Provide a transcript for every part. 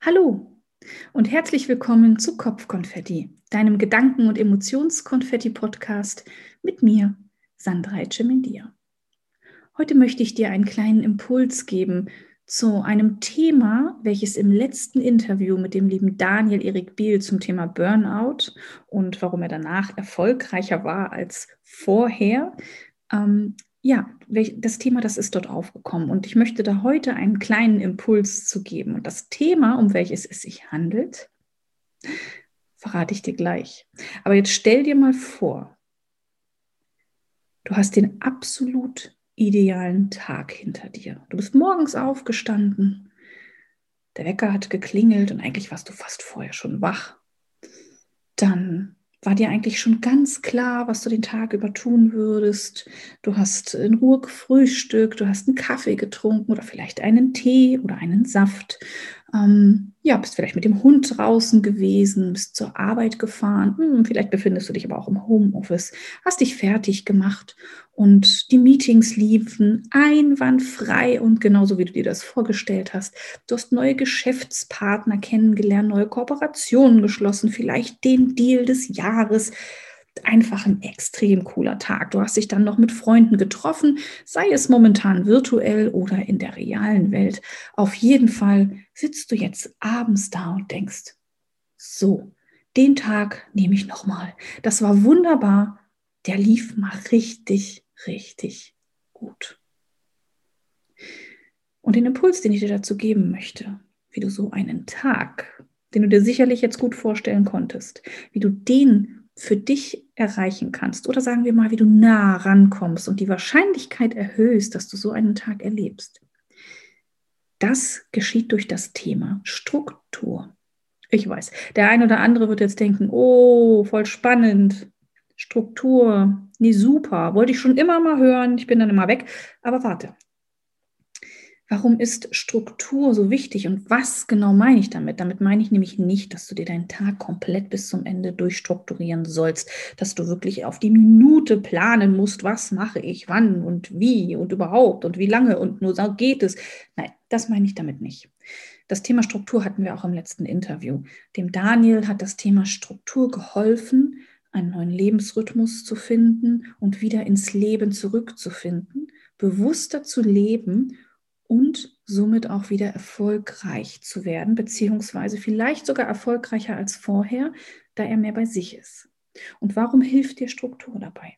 Hallo und herzlich willkommen zu Kopfkonfetti, deinem Gedanken- und Emotionskonfetti-Podcast mit mir, Sandra Ecemendia. Heute möchte ich dir einen kleinen Impuls geben zu einem Thema, welches im letzten Interview mit dem lieben Daniel Erik Biel zum Thema Burnout und warum er danach erfolgreicher war als vorher, ähm, ja, das Thema, das ist dort aufgekommen. Und ich möchte da heute einen kleinen Impuls zu geben. Und das Thema, um welches es sich handelt, verrate ich dir gleich. Aber jetzt stell dir mal vor, du hast den absolut idealen Tag hinter dir. Du bist morgens aufgestanden, der Wecker hat geklingelt und eigentlich warst du fast vorher schon wach. Dann war dir eigentlich schon ganz klar, was du den Tag über tun würdest. Du hast in Ruhe gefrühstückt, du hast einen Kaffee getrunken oder vielleicht einen Tee oder einen Saft. Ähm, ja, bist vielleicht mit dem Hund draußen gewesen, bist zur Arbeit gefahren. Hm, vielleicht befindest du dich aber auch im Homeoffice, hast dich fertig gemacht und die Meetings liefen einwandfrei und genauso wie du dir das vorgestellt hast. Du hast neue Geschäftspartner kennengelernt, neue Kooperationen geschlossen, vielleicht den Deal des Jahres einfach ein extrem cooler Tag. Du hast dich dann noch mit Freunden getroffen, sei es momentan virtuell oder in der realen Welt. Auf jeden Fall sitzt du jetzt abends da und denkst, so, den Tag nehme ich nochmal. Das war wunderbar. Der lief mal richtig, richtig gut. Und den Impuls, den ich dir dazu geben möchte, wie du so einen Tag, den du dir sicherlich jetzt gut vorstellen konntest, wie du den für dich erreichen kannst oder sagen wir mal, wie du nah rankommst und die Wahrscheinlichkeit erhöhst, dass du so einen Tag erlebst. Das geschieht durch das Thema Struktur. Ich weiß, der ein oder andere wird jetzt denken, oh, voll spannend, Struktur, nee, super, wollte ich schon immer mal hören, ich bin dann immer weg, aber warte, Warum ist Struktur so wichtig und was genau meine ich damit? Damit meine ich nämlich nicht, dass du dir deinen Tag komplett bis zum Ende durchstrukturieren sollst, dass du wirklich auf die Minute planen musst, was mache ich, wann und wie und überhaupt und wie lange und nur so geht es. Nein, das meine ich damit nicht. Das Thema Struktur hatten wir auch im letzten Interview. Dem Daniel hat das Thema Struktur geholfen, einen neuen Lebensrhythmus zu finden und wieder ins Leben zurückzufinden, bewusster zu leben und somit auch wieder erfolgreich zu werden, beziehungsweise vielleicht sogar erfolgreicher als vorher, da er mehr bei sich ist. Und warum hilft dir Struktur dabei?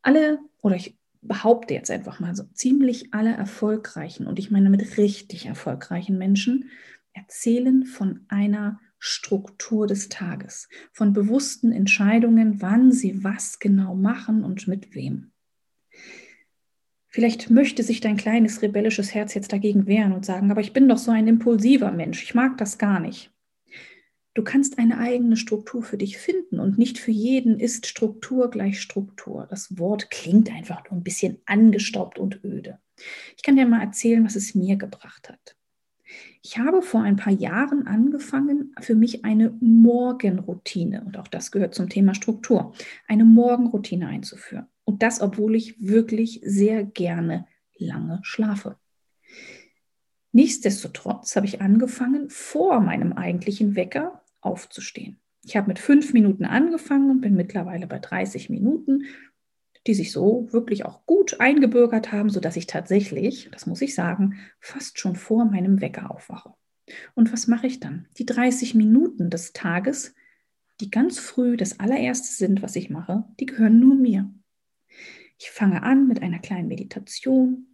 Alle, oder ich behaupte jetzt einfach mal so, ziemlich alle erfolgreichen, und ich meine mit richtig erfolgreichen Menschen, erzählen von einer Struktur des Tages, von bewussten Entscheidungen, wann sie was genau machen und mit wem. Vielleicht möchte sich dein kleines rebellisches Herz jetzt dagegen wehren und sagen, aber ich bin doch so ein impulsiver Mensch, ich mag das gar nicht. Du kannst eine eigene Struktur für dich finden und nicht für jeden ist Struktur gleich Struktur. Das Wort klingt einfach nur ein bisschen angestaubt und öde. Ich kann dir mal erzählen, was es mir gebracht hat. Ich habe vor ein paar Jahren angefangen, für mich eine Morgenroutine, und auch das gehört zum Thema Struktur, eine Morgenroutine einzuführen. Und das, obwohl ich wirklich sehr gerne lange schlafe. Nichtsdestotrotz habe ich angefangen, vor meinem eigentlichen Wecker aufzustehen. Ich habe mit fünf Minuten angefangen und bin mittlerweile bei 30 Minuten, die sich so wirklich auch gut eingebürgert haben, sodass ich tatsächlich, das muss ich sagen, fast schon vor meinem Wecker aufwache. Und was mache ich dann? Die 30 Minuten des Tages, die ganz früh das allererste sind, was ich mache, die gehören nur mir. Ich fange an mit einer kleinen Meditation,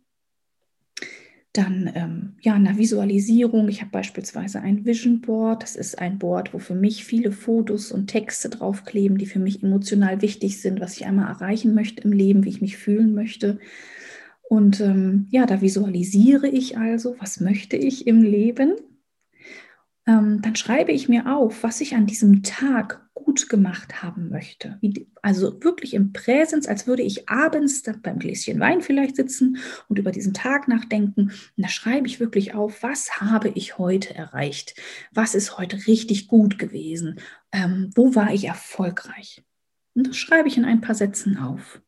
dann ähm, ja, einer Visualisierung. Ich habe beispielsweise ein Vision Board. Das ist ein Board, wo für mich viele Fotos und Texte draufkleben, die für mich emotional wichtig sind, was ich einmal erreichen möchte im Leben, wie ich mich fühlen möchte. Und ähm, ja, da visualisiere ich also, was möchte ich im Leben ähm, dann schreibe ich mir auf, was ich an diesem Tag gut gemacht haben möchte. also wirklich im Präsens, als würde ich abends beim Gläschen Wein vielleicht sitzen und über diesen Tag nachdenken. Und da schreibe ich wirklich auf, was habe ich heute erreicht? Was ist heute richtig gut gewesen? Ähm, wo war ich erfolgreich? Und das schreibe ich in ein paar Sätzen auf.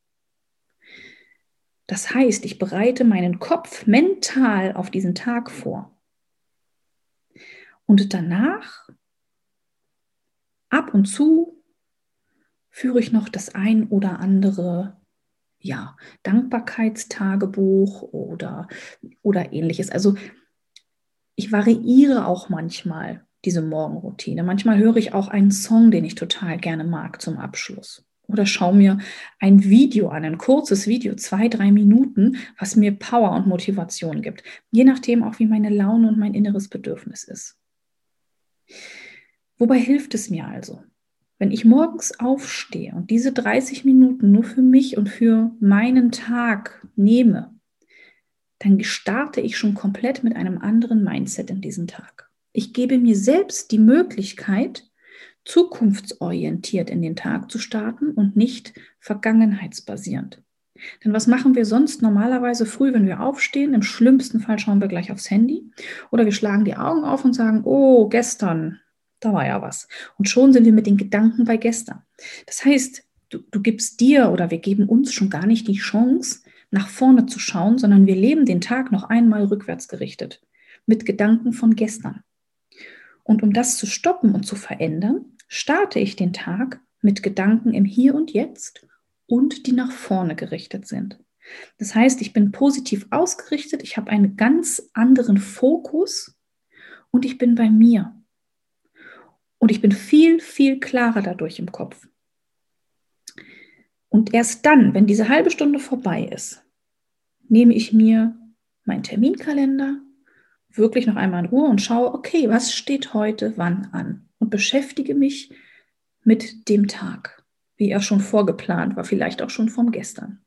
Das heißt, ich bereite meinen Kopf mental auf diesen Tag vor. Und danach, ab und zu, führe ich noch das ein oder andere ja, Dankbarkeitstagebuch oder, oder ähnliches. Also ich variiere auch manchmal diese Morgenroutine. Manchmal höre ich auch einen Song, den ich total gerne mag zum Abschluss. Oder schaue mir ein Video an, ein kurzes Video, zwei, drei Minuten, was mir Power und Motivation gibt. Je nachdem auch, wie meine Laune und mein inneres Bedürfnis ist. Wobei hilft es mir also? Wenn ich morgens aufstehe und diese 30 Minuten nur für mich und für meinen Tag nehme, dann starte ich schon komplett mit einem anderen Mindset in diesen Tag. Ich gebe mir selbst die Möglichkeit, zukunftsorientiert in den Tag zu starten und nicht vergangenheitsbasierend. Denn was machen wir sonst normalerweise früh, wenn wir aufstehen? Im schlimmsten Fall schauen wir gleich aufs Handy oder wir schlagen die Augen auf und sagen, oh, gestern, da war ja was. Und schon sind wir mit den Gedanken bei gestern. Das heißt, du, du gibst dir oder wir geben uns schon gar nicht die Chance, nach vorne zu schauen, sondern wir leben den Tag noch einmal rückwärts gerichtet, mit Gedanken von gestern. Und um das zu stoppen und zu verändern, starte ich den Tag mit Gedanken im Hier und Jetzt und die nach vorne gerichtet sind. Das heißt, ich bin positiv ausgerichtet, ich habe einen ganz anderen Fokus und ich bin bei mir. Und ich bin viel, viel klarer dadurch im Kopf. Und erst dann, wenn diese halbe Stunde vorbei ist, nehme ich mir meinen Terminkalender wirklich noch einmal in Ruhe und schaue, okay, was steht heute wann an? Und beschäftige mich mit dem Tag, wie er schon vorgeplant war, vielleicht auch schon vom gestern.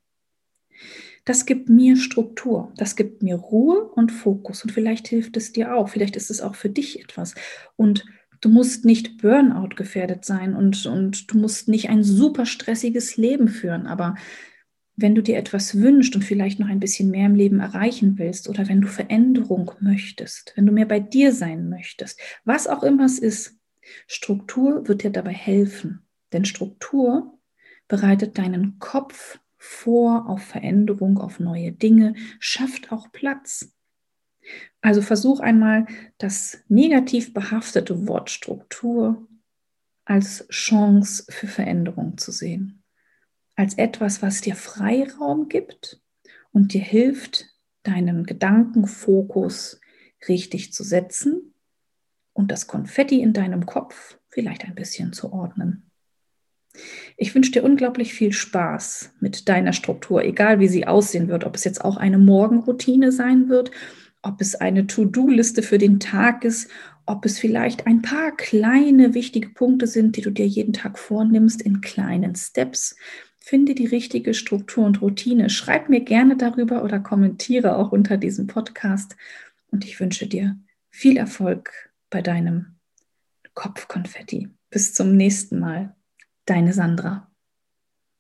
Das gibt mir Struktur, das gibt mir Ruhe und Fokus und vielleicht hilft es dir auch, vielleicht ist es auch für dich etwas. Und Du musst nicht Burnout gefährdet sein und, und du musst nicht ein super stressiges Leben führen. Aber wenn du dir etwas wünschst und vielleicht noch ein bisschen mehr im Leben erreichen willst oder wenn du Veränderung möchtest, wenn du mehr bei dir sein möchtest, was auch immer es ist, Struktur wird dir dabei helfen. Denn Struktur bereitet deinen Kopf vor auf Veränderung, auf neue Dinge, schafft auch Platz. Also versuch einmal das negativ behaftete Wort Struktur als Chance für Veränderung zu sehen. Als etwas, was dir Freiraum gibt und dir hilft, deinen Gedankenfokus richtig zu setzen und das Konfetti in deinem Kopf vielleicht ein bisschen zu ordnen. Ich wünsche dir unglaublich viel Spaß mit deiner Struktur, egal wie sie aussehen wird, ob es jetzt auch eine Morgenroutine sein wird ob es eine To-Do-Liste für den Tag ist, ob es vielleicht ein paar kleine wichtige Punkte sind, die du dir jeden Tag vornimmst in kleinen Steps. Finde die richtige Struktur und Routine. Schreib mir gerne darüber oder kommentiere auch unter diesem Podcast. Und ich wünsche dir viel Erfolg bei deinem Kopfkonfetti. Bis zum nächsten Mal. Deine Sandra.